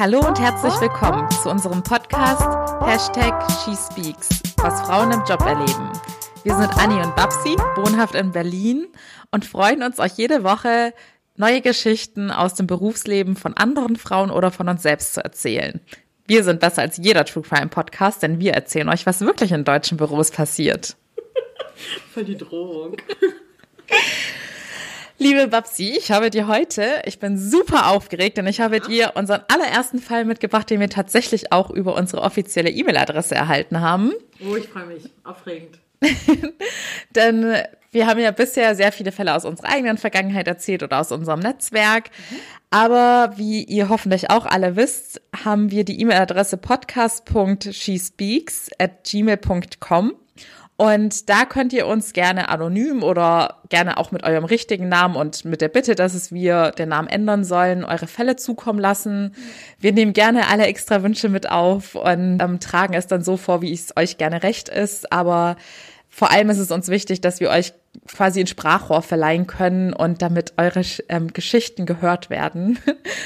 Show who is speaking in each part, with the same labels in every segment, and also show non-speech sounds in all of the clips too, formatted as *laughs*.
Speaker 1: Hallo und herzlich willkommen zu unserem Podcast Hashtag SheSpeaks, was Frauen im Job erleben. Wir sind Anni und Babsi, wohnhaft in Berlin und freuen uns, euch jede Woche neue Geschichten aus dem Berufsleben von anderen Frauen oder von uns selbst zu erzählen. Wir sind besser als jeder True Crime Podcast, denn wir erzählen euch, was wirklich in deutschen Büros passiert.
Speaker 2: Voll die Drohung.
Speaker 1: Liebe Babsi, ich habe dir heute, ich bin super aufgeregt, denn ich habe dir unseren allerersten Fall mitgebracht, den wir tatsächlich auch über unsere offizielle E-Mail-Adresse erhalten haben.
Speaker 2: Oh, ich freue mich. Aufregend. *laughs*
Speaker 1: denn wir haben ja bisher sehr viele Fälle aus unserer eigenen Vergangenheit erzählt oder aus unserem Netzwerk. Mhm. Aber wie ihr hoffentlich auch alle wisst, haben wir die E-Mail-Adresse podcast.shespeaks at gmail.com. Und da könnt ihr uns gerne anonym oder gerne auch mit eurem richtigen Namen und mit der Bitte, dass es wir den Namen ändern sollen, eure Fälle zukommen lassen. Wir nehmen gerne alle extra Wünsche mit auf und ähm, tragen es dann so vor, wie es euch gerne recht ist. Aber vor allem ist es uns wichtig, dass wir euch quasi ein Sprachrohr verleihen können und damit eure ähm, Geschichten gehört werden.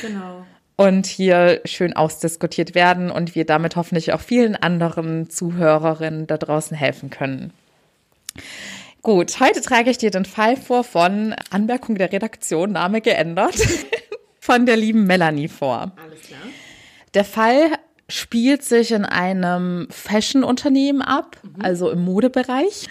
Speaker 1: Genau und hier schön ausdiskutiert werden und wir damit hoffentlich auch vielen anderen Zuhörerinnen da draußen helfen können. Gut, heute trage ich dir den Fall vor von Anmerkung der Redaktion, Name geändert, *laughs* von der lieben Melanie vor. Alles klar. Der Fall spielt sich in einem Fashion-Unternehmen ab, mhm. also im Modebereich.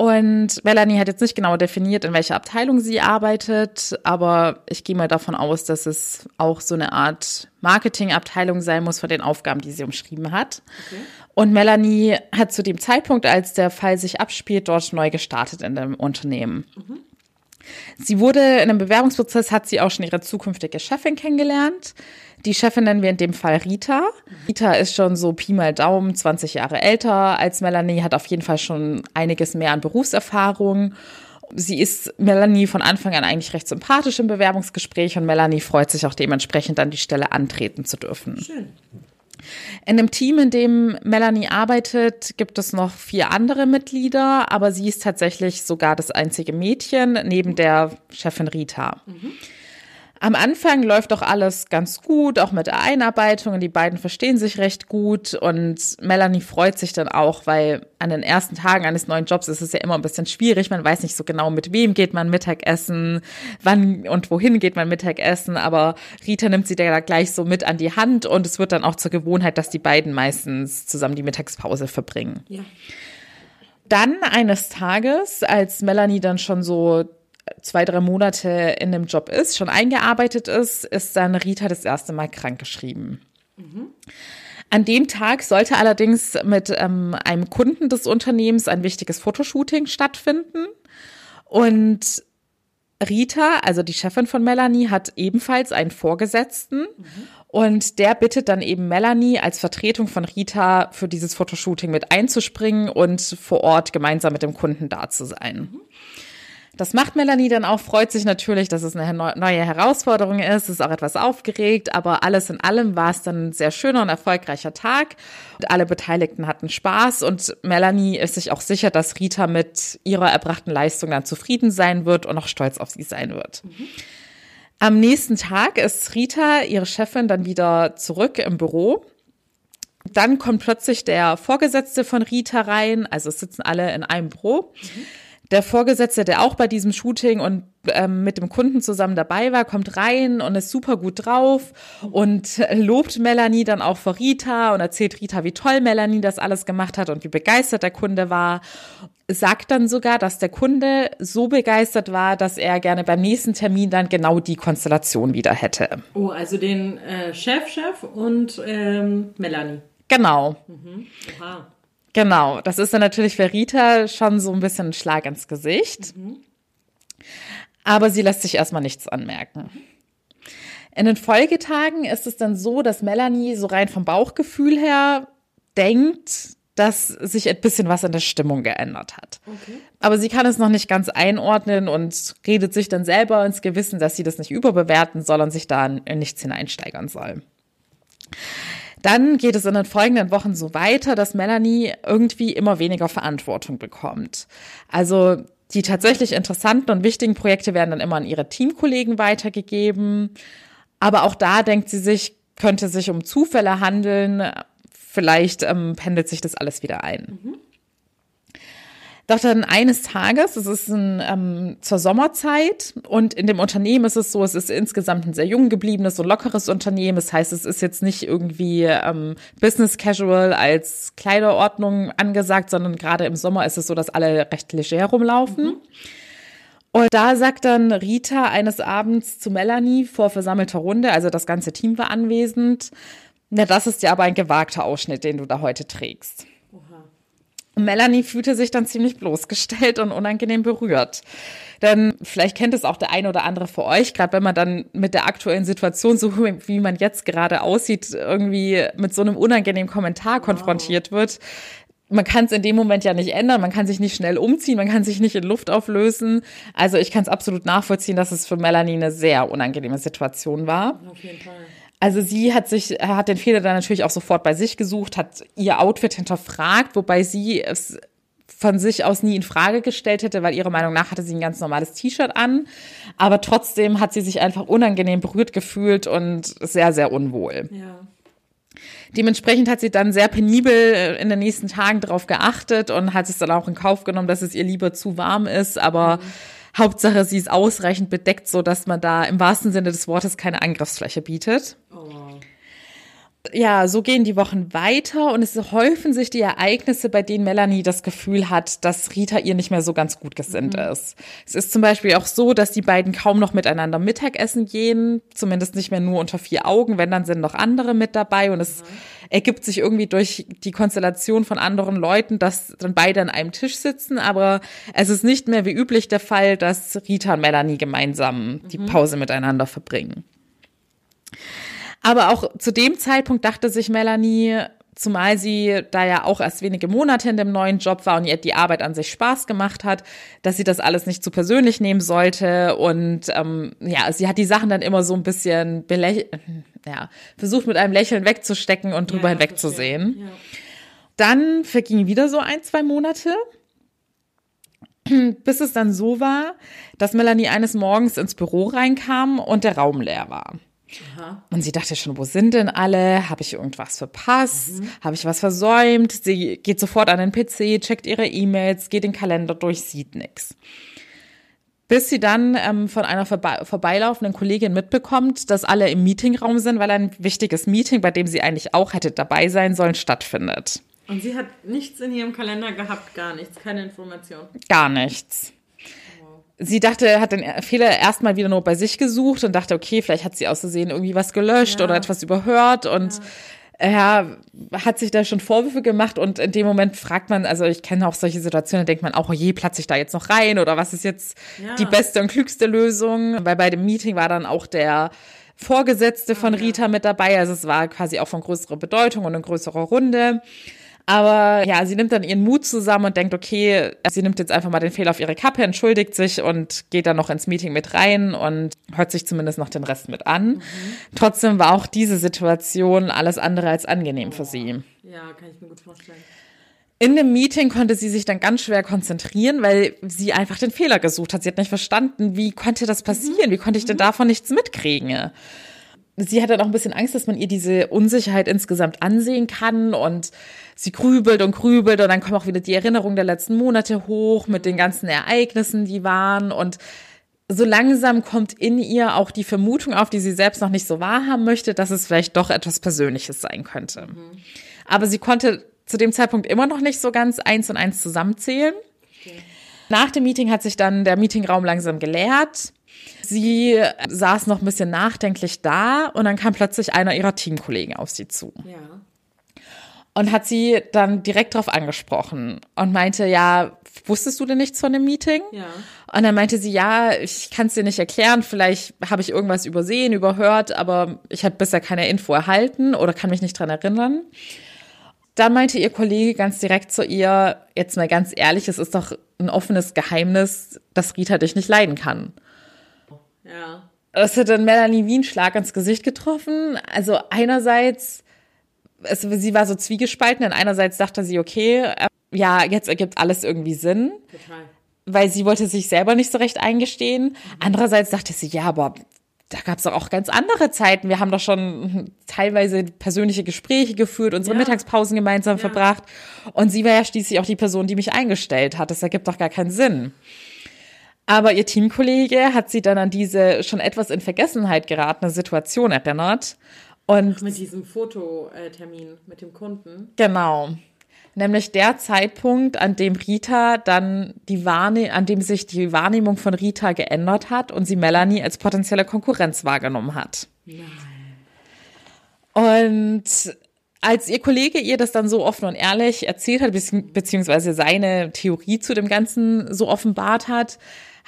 Speaker 1: Und Melanie hat jetzt nicht genau definiert, in welcher Abteilung sie arbeitet, aber ich gehe mal davon aus, dass es auch so eine Art Marketingabteilung sein muss von den Aufgaben, die sie umschrieben hat. Okay. Und Melanie hat zu dem Zeitpunkt, als der Fall sich abspielt, dort neu gestartet in dem Unternehmen. Mhm. Sie wurde in einem Bewerbungsprozess, hat sie auch schon ihre zukünftige Chefin kennengelernt. Die Chefin nennen wir in dem Fall Rita. Rita ist schon so Pi mal Daumen 20 Jahre älter als Melanie, hat auf jeden Fall schon einiges mehr an Berufserfahrung. Sie ist Melanie von Anfang an eigentlich recht sympathisch im Bewerbungsgespräch und Melanie freut sich auch dementsprechend an die Stelle antreten zu dürfen. Schön. In dem Team, in dem Melanie arbeitet, gibt es noch vier andere Mitglieder, aber sie ist tatsächlich sogar das einzige Mädchen neben der Chefin Rita. Mhm. Am Anfang läuft doch alles ganz gut, auch mit der Einarbeitung. Die beiden verstehen sich recht gut und Melanie freut sich dann auch, weil an den ersten Tagen eines neuen Jobs ist es ja immer ein bisschen schwierig. Man weiß nicht so genau, mit wem geht man Mittagessen, wann und wohin geht man Mittagessen. Aber Rita nimmt sie da gleich so mit an die Hand und es wird dann auch zur Gewohnheit, dass die beiden meistens zusammen die Mittagspause verbringen. Ja. Dann eines Tages, als Melanie dann schon so zwei, drei Monate in dem Job ist, schon eingearbeitet ist, ist dann Rita das erste Mal krankgeschrieben. Mhm. An dem Tag sollte allerdings mit ähm, einem Kunden des Unternehmens ein wichtiges Fotoshooting stattfinden. Und Rita, also die Chefin von Melanie, hat ebenfalls einen Vorgesetzten. Mhm. Und der bittet dann eben Melanie als Vertretung von Rita für dieses Fotoshooting mit einzuspringen und vor Ort gemeinsam mit dem Kunden da zu sein. Mhm. Das macht Melanie dann auch, freut sich natürlich, dass es eine neue Herausforderung ist, ist auch etwas aufgeregt, aber alles in allem war es dann ein sehr schöner und erfolgreicher Tag. Und alle Beteiligten hatten Spaß und Melanie ist sich auch sicher, dass Rita mit ihrer erbrachten Leistung dann zufrieden sein wird und auch stolz auf sie sein wird. Mhm. Am nächsten Tag ist Rita, ihre Chefin, dann wieder zurück im Büro. Dann kommt plötzlich der Vorgesetzte von Rita rein, also sitzen alle in einem Büro. Mhm der Vorgesetzte, der auch bei diesem Shooting und ähm, mit dem Kunden zusammen dabei war, kommt rein und ist super gut drauf und lobt Melanie dann auch vor Rita und erzählt Rita, wie toll Melanie das alles gemacht hat und wie begeistert der Kunde war. Sagt dann sogar, dass der Kunde so begeistert war, dass er gerne beim nächsten Termin dann genau die Konstellation wieder hätte.
Speaker 2: Oh, also den äh, Chef, Chef und ähm, Melanie.
Speaker 1: Genau. Mhm. Aha. Genau, das ist dann natürlich für Rita schon so ein bisschen ein Schlag ins Gesicht. Mhm. Aber sie lässt sich erstmal nichts anmerken. In den Folgetagen ist es dann so, dass Melanie so rein vom Bauchgefühl her denkt, dass sich ein bisschen was in der Stimmung geändert hat. Okay. Aber sie kann es noch nicht ganz einordnen und redet sich dann selber ins Gewissen, dass sie das nicht überbewerten soll und sich da in nichts hineinsteigern soll. Dann geht es in den folgenden Wochen so weiter, dass Melanie irgendwie immer weniger Verantwortung bekommt. Also die tatsächlich interessanten und wichtigen Projekte werden dann immer an ihre Teamkollegen weitergegeben. Aber auch da denkt sie sich, könnte sich um Zufälle handeln. Vielleicht ähm, pendelt sich das alles wieder ein. Mhm. Doch dann eines Tages, es ist ein, ähm, zur Sommerzeit und in dem Unternehmen ist es so, es ist insgesamt ein sehr jung gebliebenes und lockeres Unternehmen. Das heißt, es ist jetzt nicht irgendwie ähm, Business Casual als Kleiderordnung angesagt, sondern gerade im Sommer ist es so, dass alle recht leger rumlaufen. Mhm. Und da sagt dann Rita eines Abends zu Melanie vor versammelter Runde, also das ganze Team war anwesend, na, das ist ja aber ein gewagter Ausschnitt, den du da heute trägst. Melanie fühlte sich dann ziemlich bloßgestellt und unangenehm berührt. Denn vielleicht kennt es auch der eine oder andere für euch, gerade wenn man dann mit der aktuellen Situation, so wie man jetzt gerade aussieht, irgendwie mit so einem unangenehmen Kommentar wow. konfrontiert wird. Man kann es in dem Moment ja nicht ändern, man kann sich nicht schnell umziehen, man kann sich nicht in Luft auflösen. Also ich kann es absolut nachvollziehen, dass es für Melanie eine sehr unangenehme Situation war. Auf jeden Fall. Also sie hat sich, hat den Fehler dann natürlich auch sofort bei sich gesucht, hat ihr Outfit hinterfragt, wobei sie es von sich aus nie in Frage gestellt hätte, weil ihrer Meinung nach hatte sie ein ganz normales T-Shirt an. Aber trotzdem hat sie sich einfach unangenehm berührt gefühlt und sehr, sehr unwohl. Ja. Dementsprechend hat sie dann sehr penibel in den nächsten Tagen darauf geachtet und hat es dann auch in Kauf genommen, dass es ihr lieber zu warm ist, aber mhm Hauptsache, sie ist ausreichend bedeckt, so dass man da im wahrsten Sinne des Wortes keine Angriffsfläche bietet. Oh. Ja, so gehen die Wochen weiter und es häufen sich die Ereignisse, bei denen Melanie das Gefühl hat, dass Rita ihr nicht mehr so ganz gut gesinnt mhm. ist. Es ist zum Beispiel auch so, dass die beiden kaum noch miteinander Mittagessen gehen, zumindest nicht mehr nur unter vier Augen, wenn dann sind noch andere mit dabei und es mhm ergibt sich irgendwie durch die Konstellation von anderen Leuten, dass dann beide an einem Tisch sitzen, aber es ist nicht mehr wie üblich der Fall, dass Rita und Melanie gemeinsam die mhm. Pause miteinander verbringen. Aber auch zu dem Zeitpunkt dachte sich Melanie, zumal sie da ja auch erst wenige Monate in dem neuen Job war und ihr die Arbeit an sich Spaß gemacht hat, dass sie das alles nicht zu persönlich nehmen sollte und ähm, ja, sie hat die Sachen dann immer so ein bisschen ja, versucht mit einem Lächeln wegzustecken und drüber ja, hinwegzusehen. Ja. Dann vergingen wieder so ein, zwei Monate, *clears throat* bis es dann so war, dass Melanie eines Morgens ins Büro reinkam und der Raum leer war. Aha. Und sie dachte schon, wo sind denn alle? Habe ich irgendwas verpasst? Mhm. Habe ich was versäumt? Sie geht sofort an den PC, checkt ihre E-Mails, geht den Kalender durch, sieht nichts. Bis sie dann ähm, von einer vorbe vorbeilaufenden Kollegin mitbekommt, dass alle im Meetingraum sind, weil ein wichtiges Meeting, bei dem sie eigentlich auch hätte dabei sein sollen, stattfindet.
Speaker 2: Und sie hat nichts in ihrem Kalender gehabt, gar nichts, keine Information.
Speaker 1: Gar nichts sie dachte, hat den Fehler erstmal wieder nur bei sich gesucht und dachte, okay, vielleicht hat sie aus Versehen irgendwie was gelöscht ja. oder etwas überhört und ja. ja. hat sich da schon Vorwürfe gemacht und in dem Moment fragt man, also ich kenne auch solche Situationen, da denkt man auch, oh je, platze ich da jetzt noch rein oder was ist jetzt ja. die beste und klügste Lösung? Weil bei dem Meeting war dann auch der Vorgesetzte von Rita mit dabei, also es war quasi auch von größerer Bedeutung und in größerer Runde. Aber ja, sie nimmt dann ihren Mut zusammen und denkt, okay, sie nimmt jetzt einfach mal den Fehler auf ihre Kappe, entschuldigt sich und geht dann noch ins Meeting mit rein und hört sich zumindest noch den Rest mit an. Mhm. Trotzdem war auch diese Situation alles andere als angenehm für sie.
Speaker 2: Ja, kann ich mir gut vorstellen.
Speaker 1: In dem Meeting konnte sie sich dann ganz schwer konzentrieren, weil sie einfach den Fehler gesucht hat. Sie hat nicht verstanden, wie konnte das passieren? Mhm. Wie konnte ich denn mhm. davon nichts mitkriegen? Sie hat dann auch ein bisschen Angst, dass man ihr diese Unsicherheit insgesamt ansehen kann und sie grübelt und grübelt und dann kommen auch wieder die Erinnerungen der letzten Monate hoch mit den ganzen Ereignissen, die waren und so langsam kommt in ihr auch die Vermutung auf, die sie selbst noch nicht so wahrhaben möchte, dass es vielleicht doch etwas Persönliches sein könnte. Mhm. Aber sie konnte zu dem Zeitpunkt immer noch nicht so ganz eins und eins zusammenzählen. Okay. Nach dem Meeting hat sich dann der Meetingraum langsam geleert. Sie saß noch ein bisschen nachdenklich da und dann kam plötzlich einer ihrer Teamkollegen auf sie zu. Ja. Und hat sie dann direkt darauf angesprochen und meinte, ja, wusstest du denn nichts von dem Meeting? Ja. Und dann meinte sie, ja, ich kann es dir nicht erklären, vielleicht habe ich irgendwas übersehen, überhört, aber ich habe bisher keine Info erhalten oder kann mich nicht dran erinnern. Dann meinte ihr Kollege ganz direkt zu ihr, jetzt mal ganz ehrlich, es ist doch ein offenes Geheimnis, dass Rita dich nicht leiden kann. Ja. Das hat dann Melanie wie ein Schlag ins Gesicht getroffen. Also einerseits, es, sie war so zwiegespalten, denn einerseits dachte sie, okay, äh, ja, jetzt ergibt alles irgendwie Sinn. Total. Weil sie wollte sich selber nicht so recht eingestehen. Andererseits dachte sie, ja, aber da gab es auch ganz andere Zeiten. Wir haben doch schon teilweise persönliche Gespräche geführt, unsere
Speaker 2: Ja.
Speaker 1: Mittagspausen gemeinsam
Speaker 2: Ja.
Speaker 1: verbracht. Und sie war ja schließlich auch die Person, die mich eingestellt hat. Das ergibt doch gar keinen Sinn. Aber ihr Teamkollege hat sie dann an diese schon etwas in Vergessenheit geratene Situation erinnert. Und
Speaker 2: Mit diesem Fototermin mit dem Kunden.
Speaker 1: Genau. Nämlich der Zeitpunkt, an dem Rita dann die Wahrne an dem sich die Wahrnehmung von Rita geändert hat und sie Melanie als potenzielle Konkurrenz wahrgenommen hat. Und als ihr Kollege ihr das dann so offen und ehrlich erzählt hat, bezieh- beziehungsweise seine Theorie zu dem Ganzen so offenbart hat,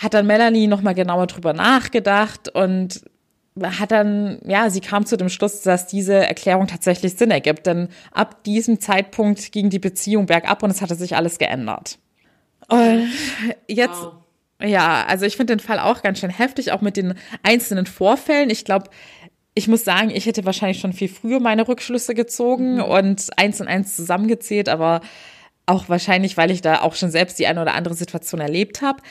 Speaker 1: hat dann Melanie nochmal genauer drüber nachgedacht und hat dann, ja, sie kam zu dem Schluss, dass diese Erklärung tatsächlich Sinn ergibt, denn ab diesem Zeitpunkt ging die Beziehung bergab und es hatte sich alles geändert. Und jetzt,
Speaker 2: Wow.
Speaker 1: ja, also ich finde den Fall auch ganz schön heftig, auch mit den einzelnen Vorfällen. Ich glaube, ich muss sagen, ich hätte wahrscheinlich schon viel früher meine Rückschlüsse gezogen und eins und eins zusammengezählt, aber auch wahrscheinlich, weil ich da auch schon selbst die eine oder andere Situation erlebt habe.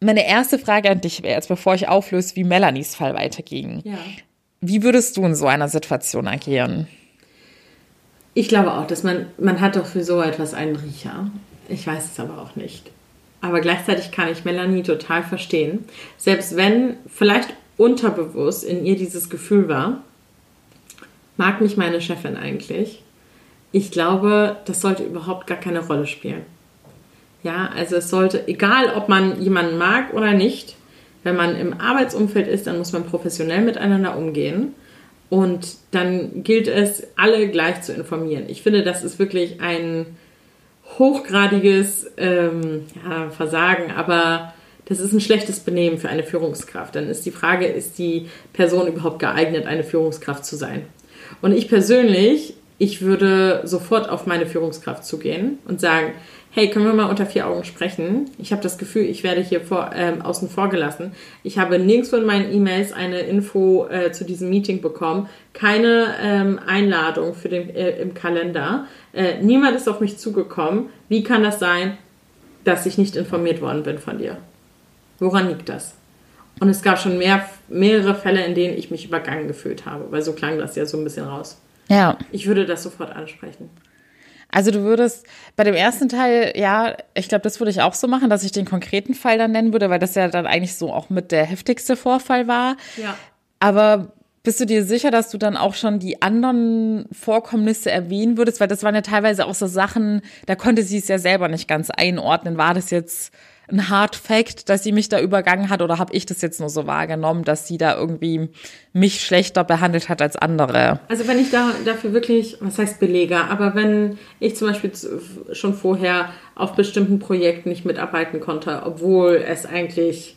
Speaker 1: Meine erste Frage an dich wäre jetzt, bevor ich auflöse, wie Melanies Fall weiterging.
Speaker 2: Ja.
Speaker 1: Wie würdest du in so einer Situation agieren?
Speaker 2: Ich glaube auch, dass man, man hat doch für so etwas einen Riecher. Ich weiß es aber auch nicht. Aber gleichzeitig kann ich Melanie total verstehen. Selbst wenn vielleicht unterbewusst in ihr dieses Gefühl war, mag mich meine Chefin eigentlich. Ich glaube, das sollte überhaupt gar keine Rolle spielen. Ja, also es sollte, egal ob man jemanden mag oder nicht, wenn man im Arbeitsumfeld ist, dann muss man professionell miteinander umgehen. Und dann gilt es, alle gleich zu informieren. Ich finde, das ist wirklich ein hochgradiges ähm, ja, Versagen, aber das ist ein schlechtes Benehmen für eine Führungskraft. Dann ist die Frage, ist die Person überhaupt geeignet, eine Führungskraft zu sein? Und ich persönlich, ich würde sofort auf meine Führungskraft zugehen und sagen, hey, können wir mal unter vier Augen sprechen? Ich habe das Gefühl, ich werde hier vor, ähm, außen vor gelassen. Ich habe nirgendwo in meinen E-Mails eine Info äh, zu diesem Meeting bekommen, keine ähm, Einladung für den, äh, im Kalender. Äh, niemand ist auf mich zugekommen. Wie kann das sein, dass ich nicht informiert worden bin von dir? Woran liegt das? Und es gab schon mehr, mehrere Fälle, in denen ich mich übergangen gefühlt habe, weil so klang das ja so ein bisschen raus.
Speaker 1: Ja.
Speaker 2: Ich würde das sofort ansprechen.
Speaker 1: Also du würdest bei dem ersten Teil, ja, ich glaube, das würde ich auch so machen, dass ich den konkreten Fall dann nennen würde, weil das ja dann eigentlich so auch mit der heftigste Vorfall war.
Speaker 2: Ja.
Speaker 1: Aber bist du dir sicher, dass du dann auch schon die anderen Vorkommnisse erwähnen würdest? Weil das waren ja teilweise auch so Sachen, da konnte sie es ja selber nicht ganz einordnen. War das jetzt ein Hard Fact, dass sie mich da übergangen hat oder habe ich das jetzt nur so wahrgenommen, dass sie da irgendwie mich schlechter behandelt hat als andere?
Speaker 2: Also wenn ich da dafür wirklich, was heißt Belege, aber wenn ich zum Beispiel schon vorher auf bestimmten Projekten nicht mitarbeiten konnte, obwohl es eigentlich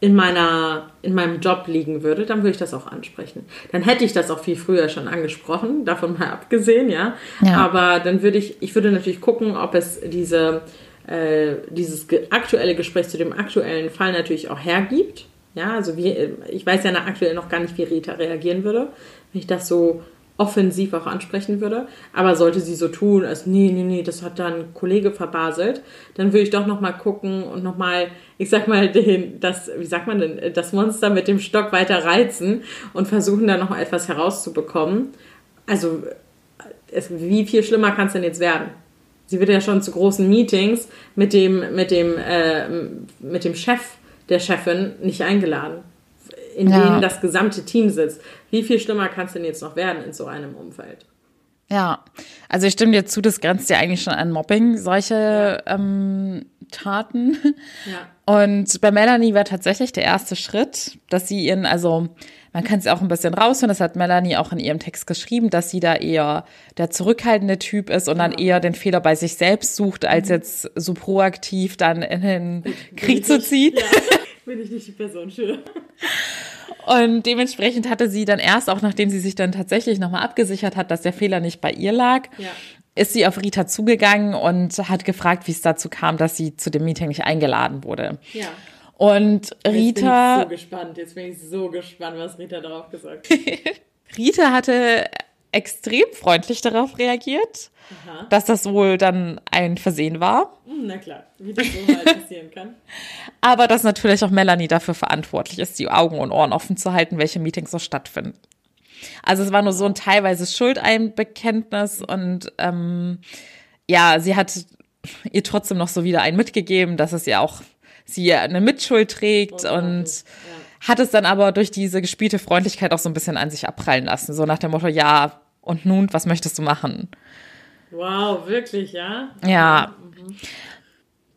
Speaker 2: in meiner in meinem Job liegen würde, dann würde ich das auch ansprechen. Dann hätte ich das auch viel früher schon angesprochen, davon mal abgesehen, ja.
Speaker 1: Ja.
Speaker 2: Aber dann würde ich, ich würde natürlich gucken, ob es diese äh, dieses ge aktuelle Gespräch zu dem aktuellen Fall natürlich auch hergibt. Ja, also wie, ich weiß ja nach aktuell noch gar nicht, wie Rita reagieren würde, wenn ich das so offensiv auch ansprechen würde. Aber sollte sie so tun, als nee, nee, nee, das hat dann ein Kollege verbaselt, dann würde ich doch noch mal gucken und noch mal, ich sag mal, den, das, wie sagt man denn, das Monster mit dem Stock weiter reizen und versuchen da noch etwas herauszubekommen. Also, es, wie viel schlimmer kann es denn jetzt werden? Sie wird ja schon zu großen Meetings mit dem, mit dem, äh, mit dem Chef der Chefin nicht eingeladen, in
Speaker 1: Ja.
Speaker 2: denen das gesamte Team sitzt. Wie viel schlimmer kann es denn jetzt noch werden in so einem Umfeld?
Speaker 1: Ja, also ich stimme dir zu, das grenzt ja eigentlich schon an Mobbing, solche ähm, Taten.
Speaker 2: Ja.
Speaker 1: Und bei Melanie war tatsächlich der erste Schritt, dass sie ihren, also man kann es auch ein bisschen raushören, das hat Melanie auch in ihrem Text geschrieben, dass sie da eher der zurückhaltende Typ ist und dann eher den Fehler bei sich selbst sucht, als jetzt so proaktiv dann in den Krieg zu ziehen.
Speaker 2: Ja, *laughs* bin ich nicht die Person für.
Speaker 1: Und dementsprechend hatte sie dann erst, auch nachdem sie sich dann tatsächlich nochmal abgesichert hat, dass der Fehler nicht bei ihr lag,
Speaker 2: Ja.
Speaker 1: ist sie auf Rita zugegangen und hat gefragt, wie es dazu kam, dass sie zu dem Meeting nicht eingeladen wurde.
Speaker 2: Ja.
Speaker 1: Und
Speaker 2: Jetzt bin ich
Speaker 1: Rita,
Speaker 2: so gespannt. Jetzt bin ich so gespannt, was Rita darauf gesagt hat. *laughs*
Speaker 1: Rita hatte extrem freundlich darauf reagiert, Aha. dass das wohl dann ein Versehen war.
Speaker 2: Hm, na klar, wie das so mal passieren kann. *laughs*
Speaker 1: Aber dass natürlich auch Melanie dafür verantwortlich ist, die Augen und Ohren offen zu halten, welche Meetings so stattfinden. Also es war nur so ein teilweise Schuldeinbekenntnis und ähm, ja, sie hat ihr trotzdem noch so wieder einen mitgegeben, dass es ja auch sie eine Mitschuld trägt oh, und ja. hat es dann aber durch diese gespielte Freundlichkeit auch so ein bisschen an sich abprallen lassen. So nach dem Motto, ja, und nun, was möchtest du machen?
Speaker 2: Wow, wirklich, ja?
Speaker 1: Ja. Mhm.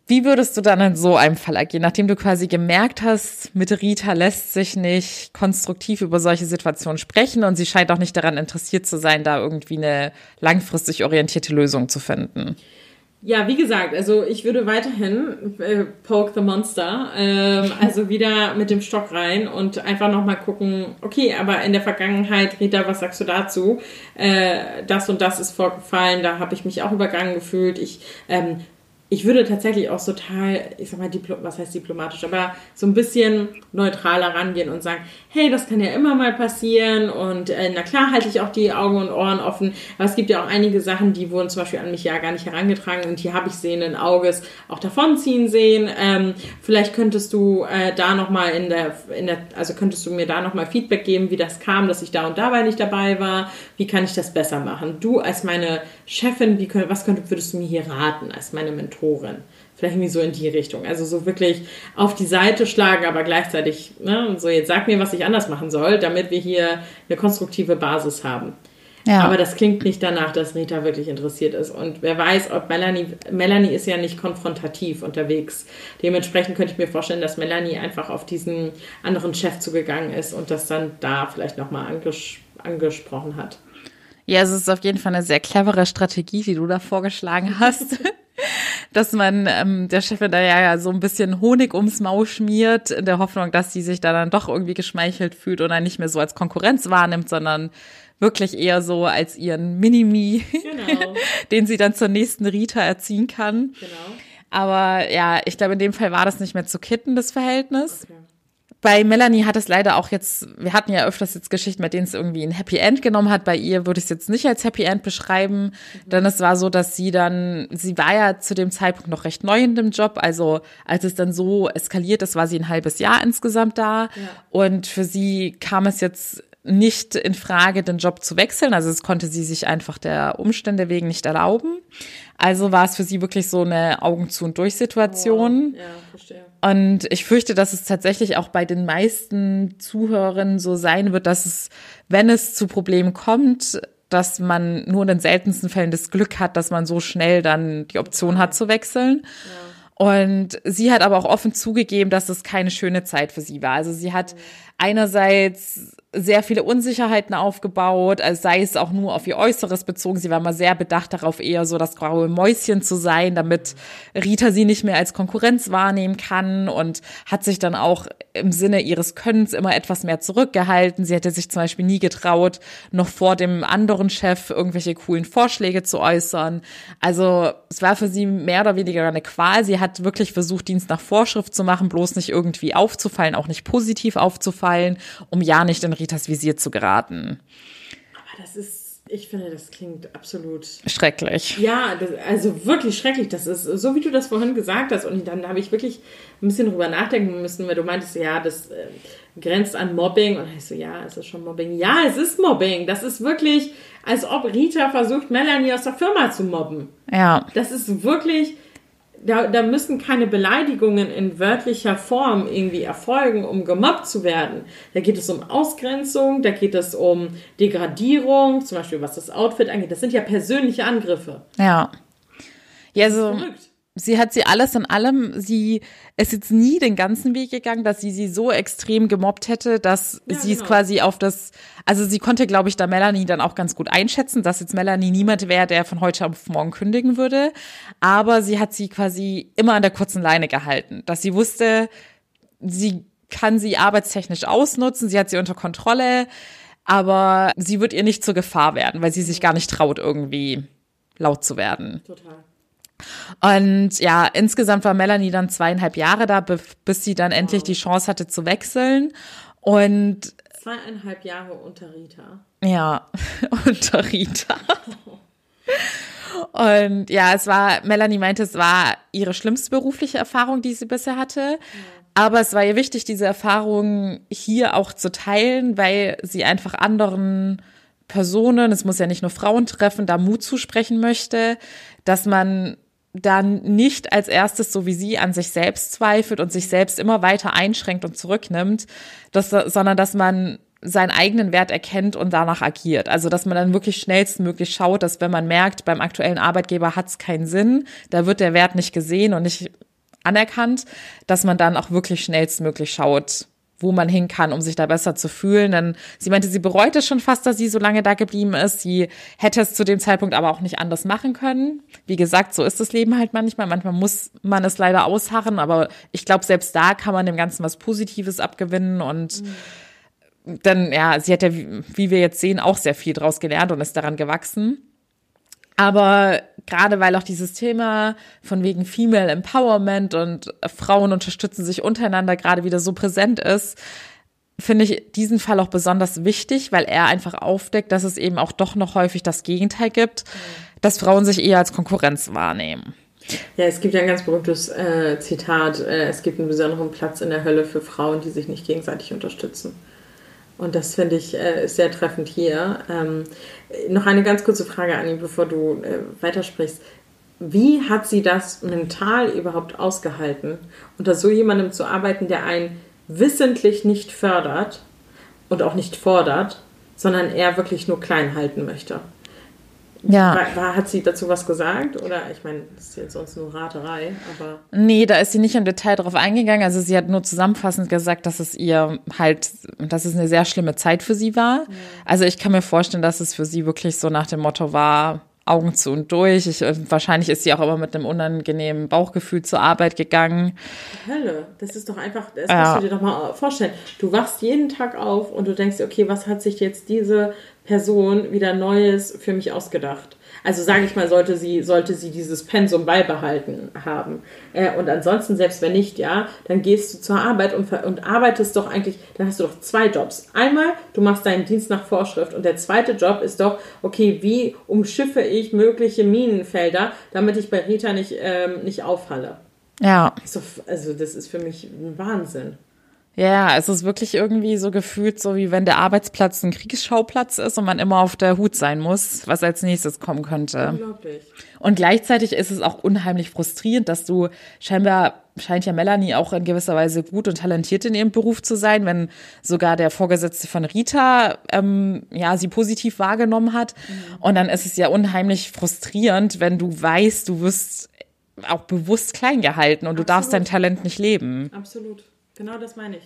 Speaker 1: Wie würdest du dann in so einem Fall agieren, nachdem du quasi gemerkt hast, mit Rita lässt sich nicht konstruktiv über solche Situationen sprechen und sie scheint auch nicht daran interessiert zu sein, da irgendwie eine langfristig orientierte Lösung zu finden?
Speaker 2: Ja, wie gesagt, also ich würde weiterhin äh, Poke the Monster, ähm, also wieder mit dem Stock rein und einfach nochmal gucken, okay, aber in der Vergangenheit, Rita, was sagst du dazu? Äh, das und das ist vorgefallen, da habe ich mich auch übergangen gefühlt. Ich ähm, ich würde tatsächlich auch total, ich sag mal, Diplo was heißt diplomatisch, aber so ein bisschen neutraler rangehen und sagen, hey, das kann ja immer mal passieren und äh, na klar halte ich auch die Augen und Ohren offen, aber es gibt ja auch einige Sachen, die wurden zum Beispiel an mich ja gar nicht herangetragen und hier habe ich sehenden Auges auch davonziehen sehen. Ähm, vielleicht könntest du äh, da nochmal in der, in der, also könntest du mir da nochmal Feedback geben, wie das kam, dass ich da und dabei nicht dabei war, wie kann ich das besser machen? Du als meine Chefin, wie, was könntest, würdest du mir hier raten als meine Mentorin? Mentorin. Vielleicht irgendwie so in die Richtung. Also so wirklich auf die Seite schlagen, aber gleichzeitig, ne, so jetzt sag mir, was ich anders machen soll, damit wir hier eine konstruktive Basis haben. Ja. Aber das klingt nicht danach, dass Rita wirklich interessiert ist. Und wer weiß, ob Melanie, Melanie ist ja nicht konfrontativ unterwegs. Dementsprechend könnte ich mir vorstellen, dass Melanie einfach auf diesen anderen Chef zugegangen ist und das dann da vielleicht nochmal anges angesprochen hat.
Speaker 1: Ja, es ist auf jeden Fall eine sehr clevere Strategie, die du da vorgeschlagen hast. *laughs* dass man ähm, der Chefin da ja so ein bisschen Honig ums Maul schmiert, in der Hoffnung, dass sie sich da dann doch irgendwie geschmeichelt fühlt und dann nicht mehr so als Konkurrenz wahrnimmt, sondern wirklich eher so als ihren Minimi, genau. *laughs* den sie dann zur nächsten Rita erziehen kann. Genau. Aber ja, ich glaube, in dem Fall war das nicht mehr zu kitten, das Verhältnis. Okay. Bei Melanie hat es leider auch jetzt, wir hatten ja öfters jetzt Geschichten, bei denen es irgendwie ein Happy End genommen hat. Bei ihr würde ich es jetzt nicht als Happy End beschreiben, mhm. denn es war so, dass sie dann, sie war ja zu dem Zeitpunkt noch recht neu in dem Job. Also als es dann so eskaliert ist, war sie ein halbes Jahr insgesamt da. Ja. Und für sie kam es jetzt nicht in Frage, den Job zu wechseln. Also es konnte sie sich einfach der Umstände wegen nicht erlauben. Also war es für sie wirklich so eine Augen zu und durch Situation. Oh, ja, verstehe. Und ich fürchte, dass es tatsächlich auch bei den meisten Zuhörern so sein wird, dass es, wenn es zu Problemen kommt, dass man nur in den seltensten Fällen das Glück hat, dass man so schnell dann die Option hat zu wechseln. Ja. Und sie hat aber auch offen zugegeben, dass es keine schöne Zeit für sie war. Also sie hat mhm. einerseits sehr viele Unsicherheiten aufgebaut, also sei es auch nur auf ihr Äußeres bezogen. Sie war mal sehr bedacht darauf, eher so das graue Mäuschen zu sein, damit Rita sie nicht mehr als Konkurrenz wahrnehmen kann und hat sich dann auch im Sinne ihres Könnens immer etwas mehr zurückgehalten. Sie hätte sich zum Beispiel nie getraut, noch vor dem anderen Chef irgendwelche coolen Vorschläge zu äußern. Also es war für sie mehr oder weniger eine Qual. Sie hat wirklich versucht, Dienst nach Vorschrift zu machen, bloß nicht irgendwie aufzufallen, auch nicht positiv aufzufallen, um ja nicht in Ritas Visier zu geraten.
Speaker 2: Aber das ist, ich finde, das klingt absolut
Speaker 1: schrecklich.
Speaker 2: Ja, das, also wirklich schrecklich. Das ist so, wie du das vorhin gesagt hast. Und dann habe ich wirklich ein bisschen drüber nachdenken müssen, weil du meintest, ja, das äh, grenzt an Mobbing. Und ich so, ja, es ist schon Mobbing. Ja, es ist Mobbing. Das ist wirklich, als ob Rita versucht, Melanie aus der Firma zu mobben.
Speaker 1: Ja.
Speaker 2: Das ist wirklich da, da müssen keine Beleidigungen in wörtlicher Form irgendwie erfolgen, um gemobbt zu werden. Da geht es um Ausgrenzung, da geht es um Degradierung, zum Beispiel was das Outfit angeht. Das sind ja persönliche Angriffe.
Speaker 1: Ja. Ja, so. Verrückt sie hat sie alles in allem, sie ist jetzt nie den ganzen Weg gegangen, dass sie sie so extrem gemobbt hätte, dass ja, sie genau. es quasi auf das, also sie konnte, glaube ich, da Melanie dann auch ganz gut einschätzen, dass jetzt Melanie niemand wäre, der von heute auf morgen kündigen würde. Aber sie hat sie quasi immer an der kurzen Leine gehalten, dass sie wusste, sie kann sie arbeitstechnisch ausnutzen, sie hat sie unter Kontrolle, aber sie wird ihr nicht zur Gefahr werden, weil sie sich gar nicht traut, irgendwie laut zu werden. Total. Und ja, insgesamt war Melanie dann zweieinhalb Jahre da, bis sie dann wow. endlich die Chance hatte zu wechseln. Und
Speaker 2: zweieinhalb Jahre unter Rita.
Speaker 1: Ja, *laughs* unter Rita. Und ja, es war, Melanie meinte, es war ihre schlimmste berufliche Erfahrung, die sie bisher hatte. Aber es war ihr wichtig, diese Erfahrung hier auch zu teilen, weil sie einfach anderen Personen, es muss ja nicht nur Frauen treffen, da Mut zusprechen möchte, dass man dann nicht als erstes, so wie sie, an sich selbst zweifelt und sich selbst immer weiter einschränkt und zurücknimmt, dass, sondern dass man seinen eigenen Wert erkennt und danach agiert. Also dass man dann wirklich schnellstmöglich schaut, dass wenn man merkt, beim aktuellen Arbeitgeber hat es keinen Sinn, da wird der Wert nicht gesehen und nicht anerkannt, dass man dann auch wirklich schnellstmöglich schaut, wo man hin kann, um sich da besser zu fühlen. Denn sie meinte, sie bereut es schon fast, dass sie so lange da geblieben ist. Sie hätte es zu dem Zeitpunkt aber auch nicht anders machen können. Wie gesagt, so ist das Leben halt manchmal. Manchmal muss man es leider ausharren, aber ich glaube, selbst da kann man dem Ganzen was Positives abgewinnen und mhm dann, ja, sie hat ja, wie wir jetzt sehen, auch sehr viel draus gelernt und ist daran gewachsen. Aber gerade weil auch dieses Thema von wegen Female Empowerment und Frauen unterstützen sich untereinander gerade wieder so präsent ist, finde ich diesen Fall auch besonders wichtig, weil er einfach aufdeckt, dass es eben auch doch noch häufig das Gegenteil gibt, dass Frauen sich eher als Konkurrenz wahrnehmen.
Speaker 2: Ja, es gibt ja ein ganz berühmtes äh, Zitat, äh, es gibt einen besonderen Platz in der Hölle für Frauen, die sich nicht gegenseitig unterstützen. Und das finde ich äh, sehr treffend hier. Ähm, noch eine ganz kurze Frage an ihn, bevor du äh, weitersprichst. Wie hat sie das mental überhaupt ausgehalten, unter so jemandem zu arbeiten, der einen wissentlich nicht fördert und auch nicht fordert, sondern er wirklich nur klein halten möchte? Ja. War, war, hat sie dazu was gesagt? Oder ich meine, das ist jetzt sonst nur Raterei, aber.
Speaker 1: Nee, da ist sie nicht im Detail drauf eingegangen. Also sie hat nur zusammenfassend gesagt, dass es ihr halt, dass es eine sehr schlimme Zeit für sie war. Ja. Also ich kann mir vorstellen, dass es für sie wirklich so nach dem Motto war, Augen zu und durch. Ich, wahrscheinlich ist sie auch immer mit einem unangenehmen Bauchgefühl zur Arbeit gegangen.
Speaker 2: Hölle, das ist doch einfach, das ja. musst du dir doch mal vorstellen. Du wachst jeden Tag auf und du denkst, okay, was hat sich jetzt diese Person wieder Neues für mich ausgedacht? Also sage ich mal, sollte sie, sollte sie dieses Pensum beibehalten haben. Äh, und ansonsten, selbst wenn nicht, ja, dann gehst du zur Arbeit und, und arbeitest doch eigentlich, dann hast du doch zwei Jobs. Einmal, du machst deinen Dienst nach Vorschrift und der zweite Job ist doch, okay, wie umschiffe ich mögliche Minenfelder, damit ich bei Rita nicht, ähm, nicht auffalle. Ja. Also das ist für mich ein Wahnsinn.
Speaker 1: Ja, es ist wirklich irgendwie so gefühlt, so wie wenn der Arbeitsplatz ein Kriegsschauplatz ist und man immer auf der Hut sein muss, was als nächstes kommen könnte. Unglaublich. Und gleichzeitig ist es auch unheimlich frustrierend, dass du scheinbar scheint ja Melanie auch in gewisser Weise gut und talentiert in ihrem Beruf zu sein, wenn sogar der Vorgesetzte von Rita ähm, ja sie positiv wahrgenommen hat. Mhm. Und dann ist es ja unheimlich frustrierend, wenn du weißt, du wirst auch bewusst klein gehalten und Absolut. du darfst dein Talent nicht leben.
Speaker 2: Absolut. Genau das meine ich.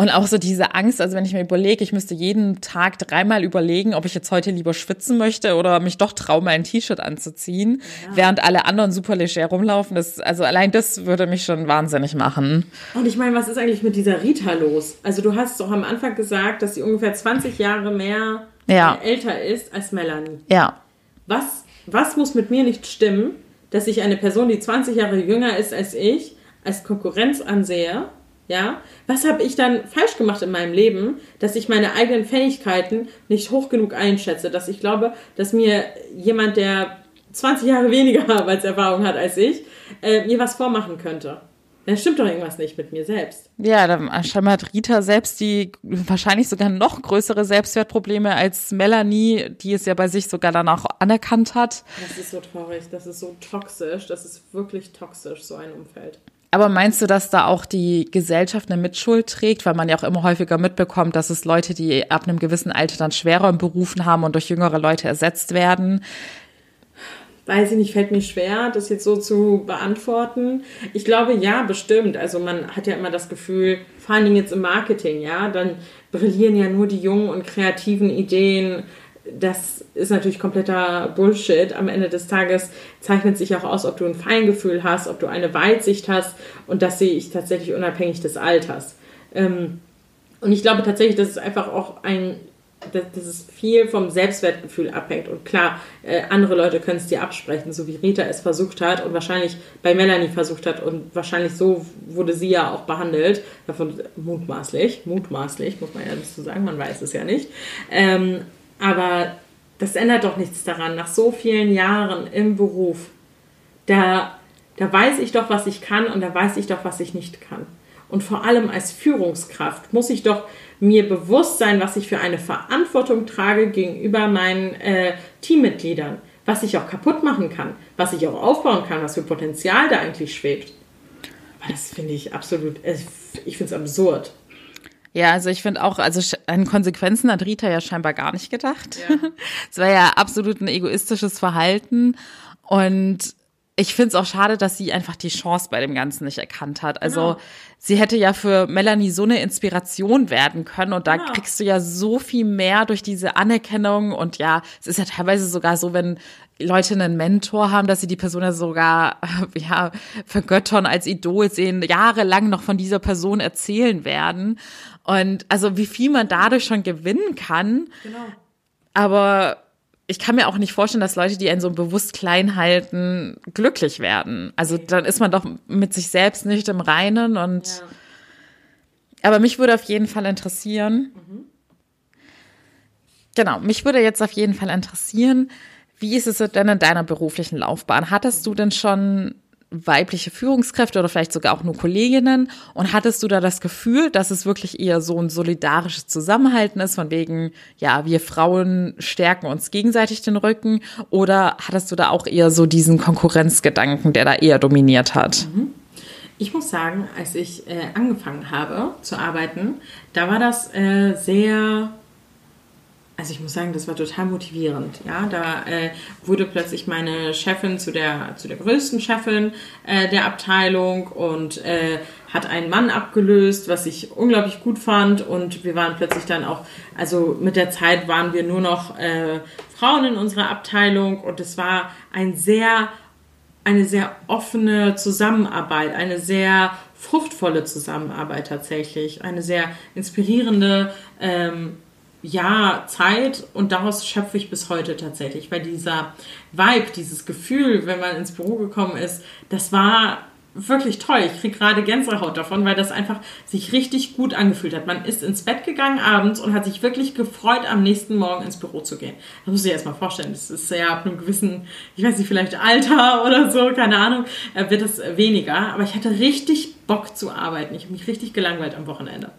Speaker 1: Und auch so diese Angst, also wenn ich mir überlege, ich müsste jeden Tag dreimal überlegen, ob ich jetzt heute lieber schwitzen möchte oder mich doch traue, mal ein T-Shirt anzuziehen, ja. während alle anderen super leger rumlaufen. Das, also allein das würde mich schon wahnsinnig machen.
Speaker 2: Und ich meine, was ist eigentlich mit dieser Rita los? Also du hast doch am Anfang gesagt, dass sie ungefähr 20 Jahre mehr ja. älter ist als Melanie. Ja. Was, was muss mit mir nicht stimmen, dass ich eine Person, die 20 Jahre jünger ist als ich, als Konkurrenz ansehe? Ja, was habe ich dann falsch gemacht in meinem Leben, dass ich meine eigenen Fähigkeiten nicht hoch genug einschätze, dass ich glaube, dass mir jemand, der 20 Jahre weniger *laughs* Arbeitserfahrung hat als ich, äh, mir was vormachen könnte. Dann stimmt doch irgendwas nicht mit mir selbst.
Speaker 1: Ja, dann scheinbar hat Rita selbst die wahrscheinlich sogar noch größere Selbstwertprobleme als Melanie, die es ja bei sich sogar dann auch anerkannt hat.
Speaker 2: Das ist so traurig, das ist so toxisch, das ist wirklich toxisch, so ein Umfeld.
Speaker 1: Aber meinst du, dass da auch die Gesellschaft eine Mitschuld trägt, weil man ja auch immer häufiger mitbekommt, dass es Leute, die ab einem gewissen Alter dann schwerer in Berufen haben und durch jüngere Leute ersetzt werden?
Speaker 2: Weiß ich nicht, fällt mir schwer, das jetzt so zu beantworten. Ich glaube, ja, bestimmt. Also man hat ja immer das Gefühl, vor allen Dingen jetzt im Marketing, ja, dann brillieren ja nur die jungen und kreativen Ideen das ist natürlich kompletter Bullshit. Am Ende des Tages zeichnet sich auch aus, ob du ein Feingefühl hast, ob du eine Weitsicht hast. Und das sehe ich tatsächlich unabhängig des Alters. Ähm, und ich glaube tatsächlich, dass es einfach auch ein, dass, es viel vom Selbstwertgefühl abhängt. Und klar, äh, andere Leute können es dir absprechen, so wie Rita es versucht hat und wahrscheinlich bei Melanie versucht hat. Und wahrscheinlich so wurde sie ja auch behandelt. Davon mutmaßlich, mutmaßlich, muss man ja dazu sagen, man weiß es ja nicht. Aber das ändert doch nichts daran. Nach so vielen Jahren im Beruf, da, da weiß ich doch, was ich kann und da weiß ich doch, was ich nicht kann. Und vor allem als Führungskraft muss ich doch mir bewusst sein, was ich für eine Verantwortung trage gegenüber meinen äh, Teammitgliedern, was ich auch kaputt machen kann, was ich auch aufbauen kann, was für Potenzial da eigentlich schwebt. Das finde ich absolut, ich finde es absurd.
Speaker 1: Ja, also ich finde auch, also an Konsequenzen hat Rita ja scheinbar gar nicht gedacht. *laughs* Es ja. war ja absolut ein egoistisches Verhalten und ich finde es auch schade, dass sie einfach die Chance bei dem Ganzen nicht erkannt hat. Also genau. sie hätte ja für Melanie so eine Inspiration werden können und da genau. kriegst du ja so viel mehr durch diese Anerkennung und ja, es ist ja teilweise sogar so, wenn Leute einen Mentor haben, dass sie die Person ja sogar *laughs* ja vergöttern als Idol sehen, jahrelang noch von dieser Person erzählen werden und also wie viel man dadurch schon gewinnen kann. Genau. Aber ich kann mir auch nicht vorstellen, dass Leute, die einen so bewusst klein halten, glücklich werden. Also dann ist man doch mit sich selbst nicht im Reinen und ja. aber mich würde auf jeden Fall interessieren. Mhm. Genau, mich würde jetzt auf jeden Fall interessieren, wie ist es denn in deiner beruflichen Laufbahn? Hattest du denn schon weibliche Führungskräfte oder vielleicht sogar auch nur Kolleginnen? Und hattest du da das Gefühl, dass es wirklich eher so ein solidarisches Zusammenhalten ist, von wegen, ja, wir Frauen stärken uns gegenseitig den Rücken? Oder hattest du da auch eher so diesen Konkurrenzgedanken, der da eher dominiert hat?
Speaker 2: Mhm. Ich muss sagen, als ich äh, angefangen habe zu arbeiten, da war das äh, sehr also ich muss sagen, das war total motivierend. Ja, da äh, wurde plötzlich meine Chefin zu der zu der größten Chefin äh, der Abteilung und äh, hat einen Mann abgelöst, was ich unglaublich gut fand. Und wir waren plötzlich dann auch, also mit der Zeit waren wir nur noch äh, Frauen in unserer Abteilung. Und es war ein sehr eine sehr offene Zusammenarbeit, eine sehr fruchtvolle Zusammenarbeit tatsächlich, eine sehr inspirierende ähm, ja, Zeit und daraus schöpfe ich bis heute tatsächlich, weil dieser Vibe, dieses Gefühl, wenn man ins Büro gekommen ist, das war wirklich toll. Ich kriege gerade Gänsehaut davon, weil das einfach sich richtig gut angefühlt hat. Man ist ins Bett gegangen abends und hat sich wirklich gefreut, am nächsten Morgen ins Büro zu gehen. Das muss ich erst mal vorstellen. Das ist ja ab einem gewissen, ich weiß nicht, vielleicht Alter *laughs* oder so, keine Ahnung, äh, wird das weniger. Aber ich hatte richtig Bock zu arbeiten. Ich habe mich richtig gelangweilt am Wochenende.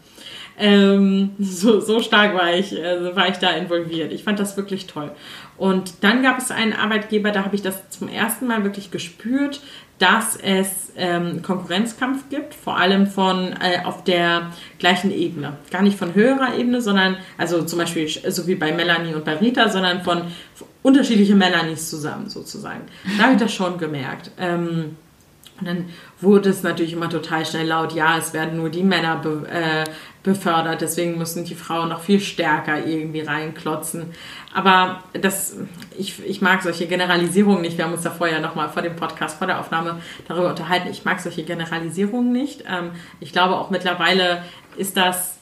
Speaker 2: Ähm, so, so stark war ich, äh, war ich da involviert. Ich fand das wirklich toll. Und dann gab es einen Arbeitgeber, da habe ich das zum ersten Mal wirklich gespürt, dass es ähm, Konkurrenzkampf gibt, vor allem von äh, auf der gleichen Ebene. Gar nicht von höherer Ebene, sondern, also zum Beispiel so wie bei Melanie und bei Rita, sondern von, von unterschiedliche Melanies zusammen sozusagen. Da habe ich das schon gemerkt. Ähm, und dann wurde es natürlich immer total schnell laut, ja, es werden nur die Männer be, äh, befördert, deswegen müssen die Frauen noch viel stärker irgendwie reinklotzen. Aber das, ich, ich mag solche Generalisierungen nicht. Wir haben uns da vorher nochmal vor dem Podcast, vor der Aufnahme darüber unterhalten. Ich mag solche Generalisierungen nicht. Ähm, ich glaube auch mittlerweile ist das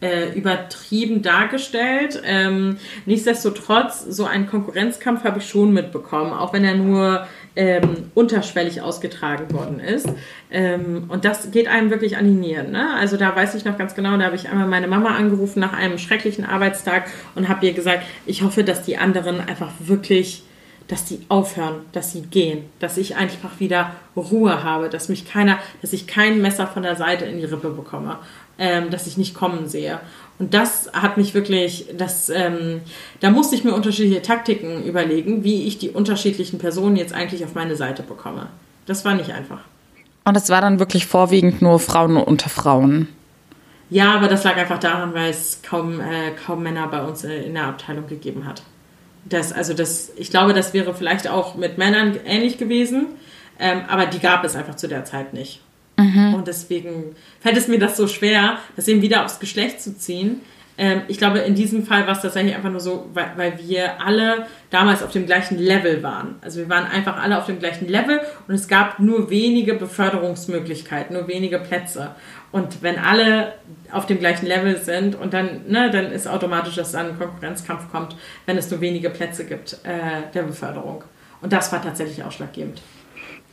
Speaker 2: äh, übertrieben dargestellt. Ähm, nichtsdestotrotz, so einen Konkurrenzkampf habe ich schon mitbekommen, auch wenn er nur ähm, unterschwellig ausgetragen worden ist. Ähm, und das geht einem wirklich an die Nieren. Ne? Also da weiß ich noch ganz genau, da habe ich einmal meine Mama angerufen nach einem schrecklichen Arbeitstag und habe ihr gesagt, ich hoffe, dass die anderen einfach wirklich dass die aufhören, dass sie gehen, dass ich einfach wieder Ruhe habe, dass mich keiner, dass ich kein Messer von der Seite in die Rippe bekomme, ähm, dass ich nicht kommen sehe. Und das hat mich wirklich, das, ähm, da musste ich mir unterschiedliche Taktiken überlegen, wie ich die unterschiedlichen Personen jetzt eigentlich auf meine Seite bekomme. Das war nicht einfach.
Speaker 1: Und es war dann wirklich vorwiegend nur Frauen unter Frauen.
Speaker 2: Ja, aber das lag einfach daran, weil es kaum, äh, kaum Männer bei uns äh, in der Abteilung gegeben hat. Das, also das, ich glaube, das wäre vielleicht auch mit Männern ähnlich gewesen, ähm, aber die gab es einfach zu der Zeit nicht. Mhm. Und deswegen fällt es mir das so schwer, das eben wieder aufs Geschlecht zu ziehen. Ähm, ich glaube, in diesem Fall war es tatsächlich einfach nur so, weil, weil wir alle damals auf dem gleichen Level waren. Also wir waren einfach alle auf dem gleichen Level und es gab nur wenige Beförderungsmöglichkeiten, nur wenige Plätze. Und wenn alle auf dem gleichen Level sind und dann, ne, dann ist automatisch, dass dann ein Konkurrenzkampf kommt, wenn es nur wenige Plätze gibt äh, der Beförderung. Und das war tatsächlich ausschlaggebend.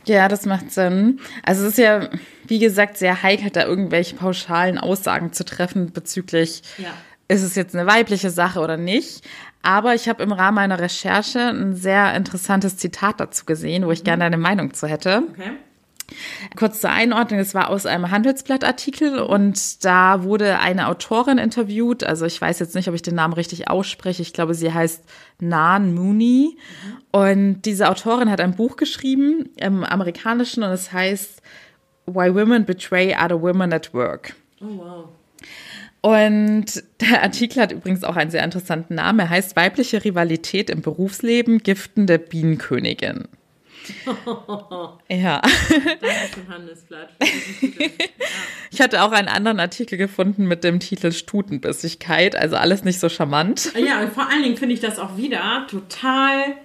Speaker 1: Ja, das macht Sinn. Also es ist ja, wie gesagt, sehr heikel, da irgendwelche pauschalen Aussagen zu treffen bezüglich ja. ist es jetzt eine weibliche Sache oder nicht? Aber ich habe im Rahmen meiner Recherche ein sehr interessantes Zitat dazu gesehen, wo ich gerne deine Meinung zu hätte.
Speaker 2: Okay.
Speaker 1: Kurz zur Einordnung, es war aus einem Handelsblattartikel und da wurde eine Autorin interviewt, also ich weiß jetzt nicht, ob ich den Namen richtig ausspreche, ich glaube, sie heißt Nan Mooney und diese Autorin hat ein Buch geschrieben im amerikanischen und es heißt Why Women Betray Other Women at Work.
Speaker 2: Oh, wow.
Speaker 1: Und der Artikel hat übrigens auch einen sehr interessanten Namen. Er heißt Weibliche Rivalität im Berufsleben, giftende Bienenkönigin. *laughs* ja.
Speaker 2: Danke zum Handelsblatt. *laughs*
Speaker 1: Ich hatte auch einen anderen Artikel gefunden mit dem Titel Stutenbissigkeit, also alles nicht so charmant.
Speaker 2: Ja, und vor allen Dingen finde ich das auch wieder total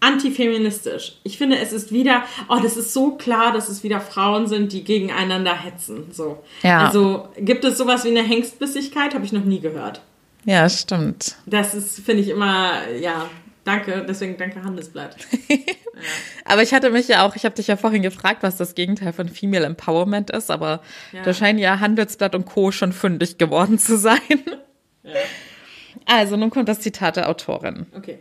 Speaker 2: antifeministisch. Ich finde, es ist wieder, oh, das ist so klar, dass es wieder Frauen sind, die gegeneinander hetzen. So.
Speaker 1: Ja.
Speaker 2: Also gibt es sowas wie eine Hengstbissigkeit? Habe ich noch nie gehört.
Speaker 1: Ja, stimmt.
Speaker 2: Das ist, finde ich immer, ja, danke, deswegen danke Handelsblatt. *laughs*
Speaker 1: Aber ich hatte mich ja auch, ich habe dich ja vorhin gefragt, was das Gegenteil von Female Empowerment ist, aber
Speaker 2: Ja.
Speaker 1: da scheinen ja Handelsblatt und Co. schon fündig geworden zu sein. Also, nun kommt das Zitat der Autorin.
Speaker 2: Okay.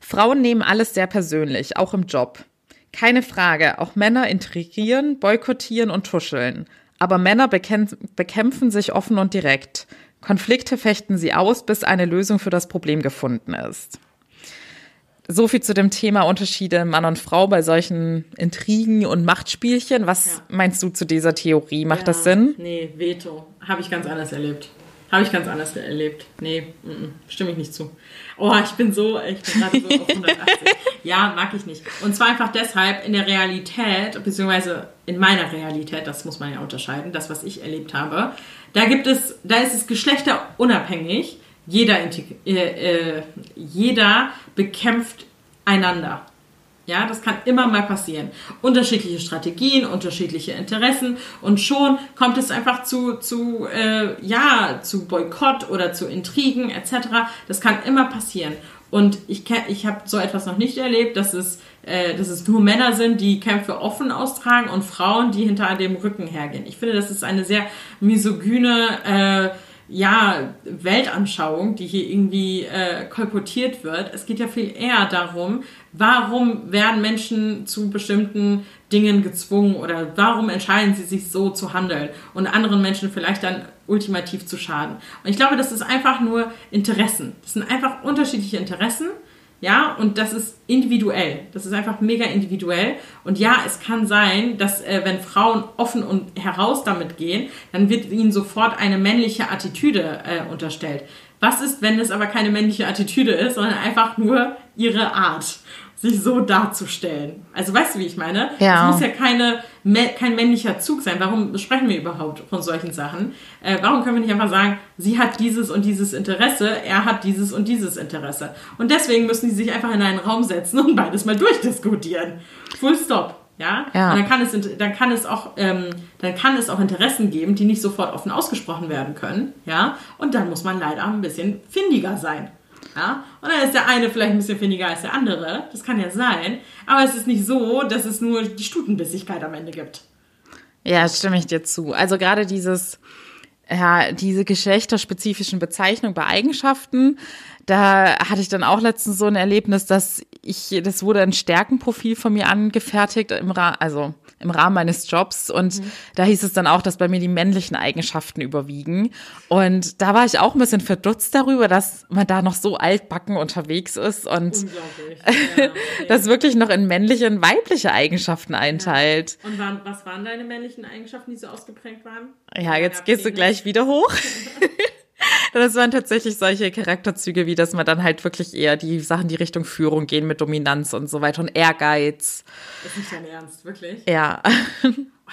Speaker 1: Frauen nehmen alles sehr persönlich, auch im Job. Keine Frage, auch Männer intrigieren, boykottieren und tuscheln. Aber Männer bekämpf bekämpfen sich offen und direkt. Konflikte fechten sie aus, bis eine Lösung für das Problem gefunden ist. So viel zu dem Thema Unterschiede Mann und Frau bei solchen Intrigen und Machtspielchen. Was
Speaker 2: Ja.
Speaker 1: meinst du zu dieser Theorie? Macht
Speaker 2: Ja,
Speaker 1: das Sinn?
Speaker 2: Nee, Veto. Habe ich ganz anders erlebt. Habe ich ganz anders erlebt. Nee, mm, mm, stimme ich nicht zu. Oh, ich bin so, ich bin gerade so auf 180. *laughs* Ja, mag ich nicht. Und zwar einfach deshalb, in der Realität, beziehungsweise in meiner Realität, das muss man ja unterscheiden, das, was ich erlebt habe, da gibt es, da ist es geschlechterunabhängig. Jeder, äh, äh, jeder bekämpft einander. Ja, das kann immer mal passieren. Unterschiedliche Strategien, unterschiedliche Interessen und schon kommt es einfach zu, zu, äh, ja, zu Boykott oder zu Intrigen etc. Das kann immer passieren. Und ich, ich habe so etwas noch nicht erlebt, dass es, äh, dass es nur Männer sind, die Kämpfe offen austragen und Frauen, die hinter dem Rücken hergehen. Ich finde, das ist eine sehr misogyne äh, ja, Weltanschauung, die hier irgendwie äh, kolportiert wird. Es geht ja viel eher darum, warum werden Menschen zu bestimmten Dingen gezwungen oder warum entscheiden sie sich so zu handeln und anderen Menschen vielleicht dann ultimativ zu schaden. Und ich glaube, das ist einfach nur Interessen. Das sind einfach unterschiedliche Interessen. Ja, und das ist individuell. Das ist einfach mega individuell. Und ja, es kann sein, dass äh, wenn Frauen offen und heraus damit gehen, dann wird ihnen sofort eine männliche Attitüde äh, unterstellt. Was ist, wenn es aber keine männliche Attitüde ist, sondern einfach nur ihre Art, sich so darzustellen? Also weißt du, wie ich meine?
Speaker 1: Ja.
Speaker 2: Es muss ja keine, kein männlicher Zug sein. Warum sprechen wir überhaupt von solchen Sachen? Äh, warum können wir nicht einfach sagen, sie hat dieses und dieses Interesse, er hat dieses und dieses Interesse? Und deswegen müssen die sich einfach in einen Raum setzen und beides mal durchdiskutieren. Full stop. Ja?
Speaker 1: Ja.
Speaker 2: Und dann kann es, dann kann es auch, ähm, dann kann es auch Interessen geben, die nicht sofort offen ausgesprochen werden können. Ja? Und dann muss man leider ein bisschen findiger sein. Ja? Und dann ist der eine vielleicht ein bisschen findiger als der andere. Das kann ja sein. Aber es ist nicht so, dass es nur die Stutenbissigkeit am Ende gibt.
Speaker 1: Ja, stimme ich dir zu. Also gerade dieses, ja, diese geschlechterspezifischen Bezeichnungen bei Eigenschaften, da hatte ich dann auch letztens so ein Erlebnis, dass ich, das wurde ein Stärkenprofil von mir angefertigt, im Ra also im Rahmen meines Jobs. Und da hieß es dann auch, dass bei mir die männlichen Eigenschaften überwiegen. Und da war ich auch ein bisschen verdutzt darüber, dass man da noch so altbacken unterwegs ist und. *laughs*
Speaker 2: Ja,
Speaker 1: das wirklich noch in männliche und weibliche Eigenschaften einteilt.
Speaker 2: Und waren, was waren deine männlichen Eigenschaften, die so ausgeprägt waren?
Speaker 1: Ja, jetzt gehst du gleich wieder hoch. *laughs* Das waren tatsächlich solche Charakterzüge, wie dass man dann halt wirklich eher die Sachen, die Richtung Führung gehen mit Dominanz und so weiter und Ehrgeiz.
Speaker 2: Das ist nicht dein Ernst, wirklich?
Speaker 1: Ja. *laughs*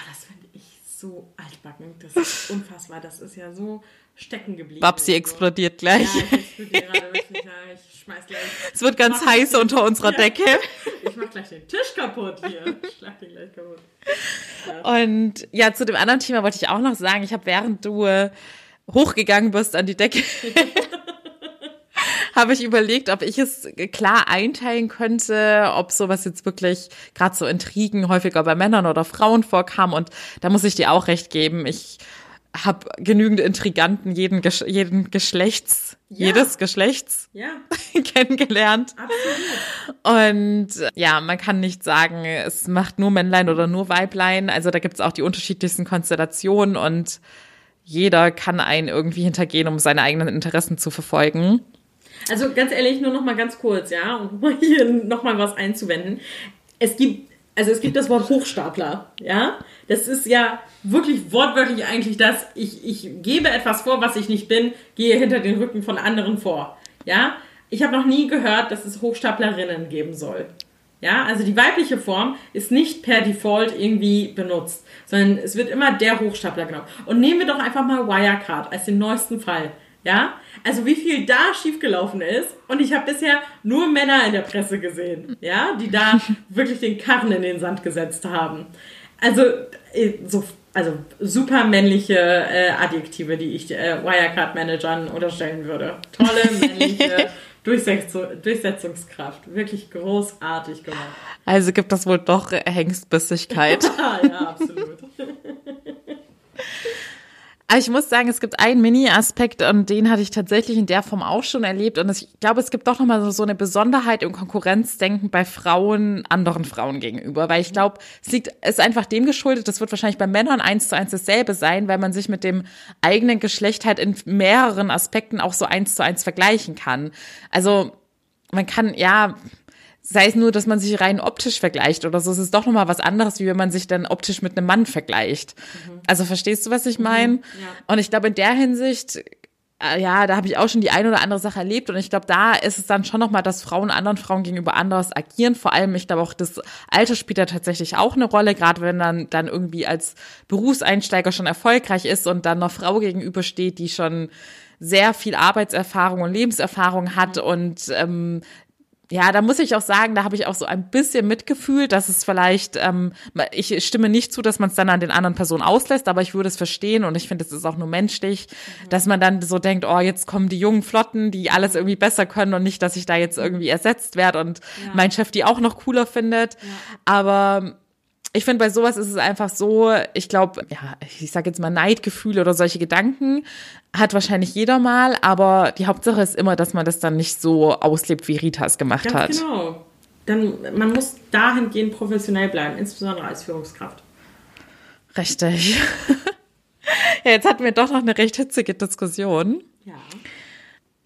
Speaker 2: Oh, das finde ich so altbacken. Das ist unfassbar. Das ist ja so stecken geblieben.
Speaker 1: Babsi
Speaker 2: irgendwo.
Speaker 1: explodiert gleich.
Speaker 2: Ja, ich explodiere gerade wirklich. Ja, ich schmeiß gleich.
Speaker 1: Es wird ganz heiß unter unserer Decke.
Speaker 2: Ich mach gleich den Tisch kaputt hier. Ich schlag den gleich kaputt.
Speaker 1: Und ja, zu dem anderen Thema wollte ich auch noch sagen, ich habe während du hochgegangen bist an die Decke, *laughs* habe ich überlegt, ob ich es klar einteilen könnte, ob sowas jetzt wirklich gerade so Intrigen häufiger bei Männern oder Frauen vorkam. Und da muss ich dir auch recht geben. Ich habe genügend Intriganten jeden, Gesch jeden Geschlechts, ja. jedes Geschlechts
Speaker 2: ja. *laughs*
Speaker 1: kennengelernt.
Speaker 2: Absolut.
Speaker 1: Und ja, man kann nicht sagen, es macht nur Männlein oder nur Weiblein. Also da gibt's auch die unterschiedlichsten Konstellationen und jeder kann einen irgendwie hintergehen, um seine eigenen Interessen zu verfolgen.
Speaker 2: Also ganz ehrlich, nur noch mal ganz kurz, ja, um hier noch mal was einzuwenden. Es gibt also es gibt das Wort Hochstapler, ja. Das ist ja wirklich wortwörtlich eigentlich das, ich, ich gebe etwas vor, was ich nicht bin, gehe hinter den Rücken von anderen vor, ja. Ich habe noch nie gehört, dass es Hochstaplerinnen geben soll. Ja, also die weibliche Form ist nicht per Default irgendwie benutzt, sondern es wird immer der Hochstapler genommen. Und nehmen wir doch einfach mal Wirecard als den neuesten Fall. Ja, also wie viel da schiefgelaufen ist. Und ich habe bisher nur Männer in der Presse gesehen, ja, die da *laughs* wirklich den Karren in den Sand gesetzt haben. Also, äh, so, also super männliche äh, Adjektive, die ich äh, Wirecard-Managern unterstellen würde. Tolle männliche *laughs* Durchsetzungskraft. Wirklich großartig gemacht.
Speaker 1: Also gibt das wohl doch Hengstbissigkeit. *laughs*
Speaker 2: ja, absolut. *laughs*
Speaker 1: Aber ich muss sagen, es gibt einen Mini-Aspekt und den hatte ich tatsächlich in der Form auch schon erlebt. Und ich glaube, es gibt doch nochmal so eine Besonderheit im Konkurrenzdenken bei Frauen anderen Frauen gegenüber. Weil ich glaube, es liegt, ist einfach dem geschuldet, das wird wahrscheinlich bei Männern eins zu eins dasselbe sein, weil man sich mit dem eigenen Geschlecht halt in mehreren Aspekten auch so eins zu eins vergleichen kann. Also man kann, ja, sei es nur, dass man sich rein optisch vergleicht oder so, es ist doch nochmal was anderes, wie wenn man sich dann optisch mit einem Mann vergleicht. Mhm. Also verstehst du, was ich meine? Mhm, ja. Und ich glaube, in der Hinsicht, äh, ja, da habe ich auch schon die eine oder andere Sache erlebt und ich glaube, da ist es dann schon nochmal, dass Frauen anderen Frauen gegenüber anders agieren. Vor allem, ich glaube auch, das Alter spielt da tatsächlich auch eine Rolle, gerade wenn dann, dann irgendwie als Berufseinsteiger schon erfolgreich ist und dann einer Frau gegenübersteht, die schon sehr viel Arbeitserfahrung und Lebenserfahrung hat mhm. und ähm, ja, da muss ich auch sagen, da habe ich auch so ein bisschen Mitgefühl, dass es vielleicht, ähm, ich stimme nicht zu, dass man es dann an den anderen Personen auslässt, aber ich würde es verstehen und ich finde, es ist auch nur menschlich, mhm. dass man dann so denkt, oh, jetzt kommen die jungen Flotten, die alles irgendwie besser können und nicht, dass ich da jetzt irgendwie ersetzt werde und ja. mein Chef die auch noch cooler findet. Ja. Aber ich finde, bei sowas ist es einfach so, ich glaube, ja, ich sage jetzt mal Neidgefühle oder solche Gedanken hat wahrscheinlich jeder mal, aber die Hauptsache ist immer, dass man das dann nicht so auslebt, wie Rita es gemacht
Speaker 2: Ganz
Speaker 1: hat.
Speaker 2: Genau. Dann, man muss dahingehend professionell bleiben, insbesondere als Führungskraft.
Speaker 1: Richtig. *laughs* ja, jetzt hatten wir doch noch eine recht hitzige Diskussion.
Speaker 2: Ja.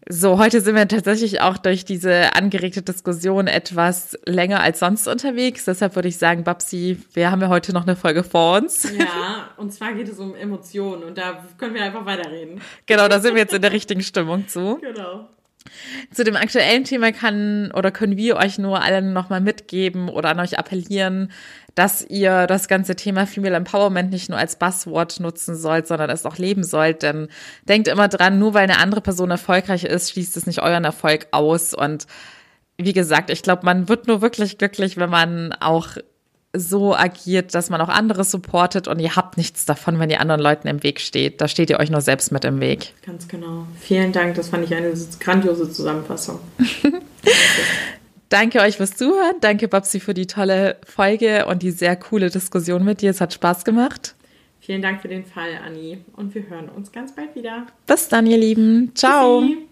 Speaker 1: So, heute sind wir tatsächlich auch durch diese angeregte Diskussion etwas länger als sonst unterwegs. Deshalb würde ich sagen, Babsi, wir haben ja heute noch eine Folge vor uns.
Speaker 2: Ja, und zwar geht es um Emotionen und da können wir einfach weiterreden.
Speaker 1: Genau, da sind wir jetzt in der richtigen Stimmung zu.
Speaker 2: Genau.
Speaker 1: Zu dem aktuellen Thema kann oder können wir euch nur allen nochmal mitgeben oder an euch appellieren, dass ihr das ganze Thema Female Empowerment nicht nur als Buzzword nutzen sollt, sondern es auch leben sollt. Denn denkt immer dran, nur weil eine andere Person erfolgreich ist, schließt es nicht euren Erfolg aus. Und wie gesagt, ich glaube, man wird nur wirklich glücklich, wenn man auch so agiert, dass man auch andere supportet und ihr habt nichts davon, wenn ihr anderen Leuten im Weg steht. Da steht ihr euch nur selbst mit im Weg.
Speaker 2: Ganz genau. Vielen Dank, das fand ich eine grandiose Zusammenfassung. *laughs*
Speaker 1: Danke euch fürs Zuhören. Danke, Babsi, für die tolle Folge und die sehr coole Diskussion mit dir. Es hat Spaß gemacht.
Speaker 2: Vielen Dank für den Fall, Anni. Und wir hören uns ganz bald wieder.
Speaker 1: Bis dann, ihr Lieben. Ciao. Tschüssi.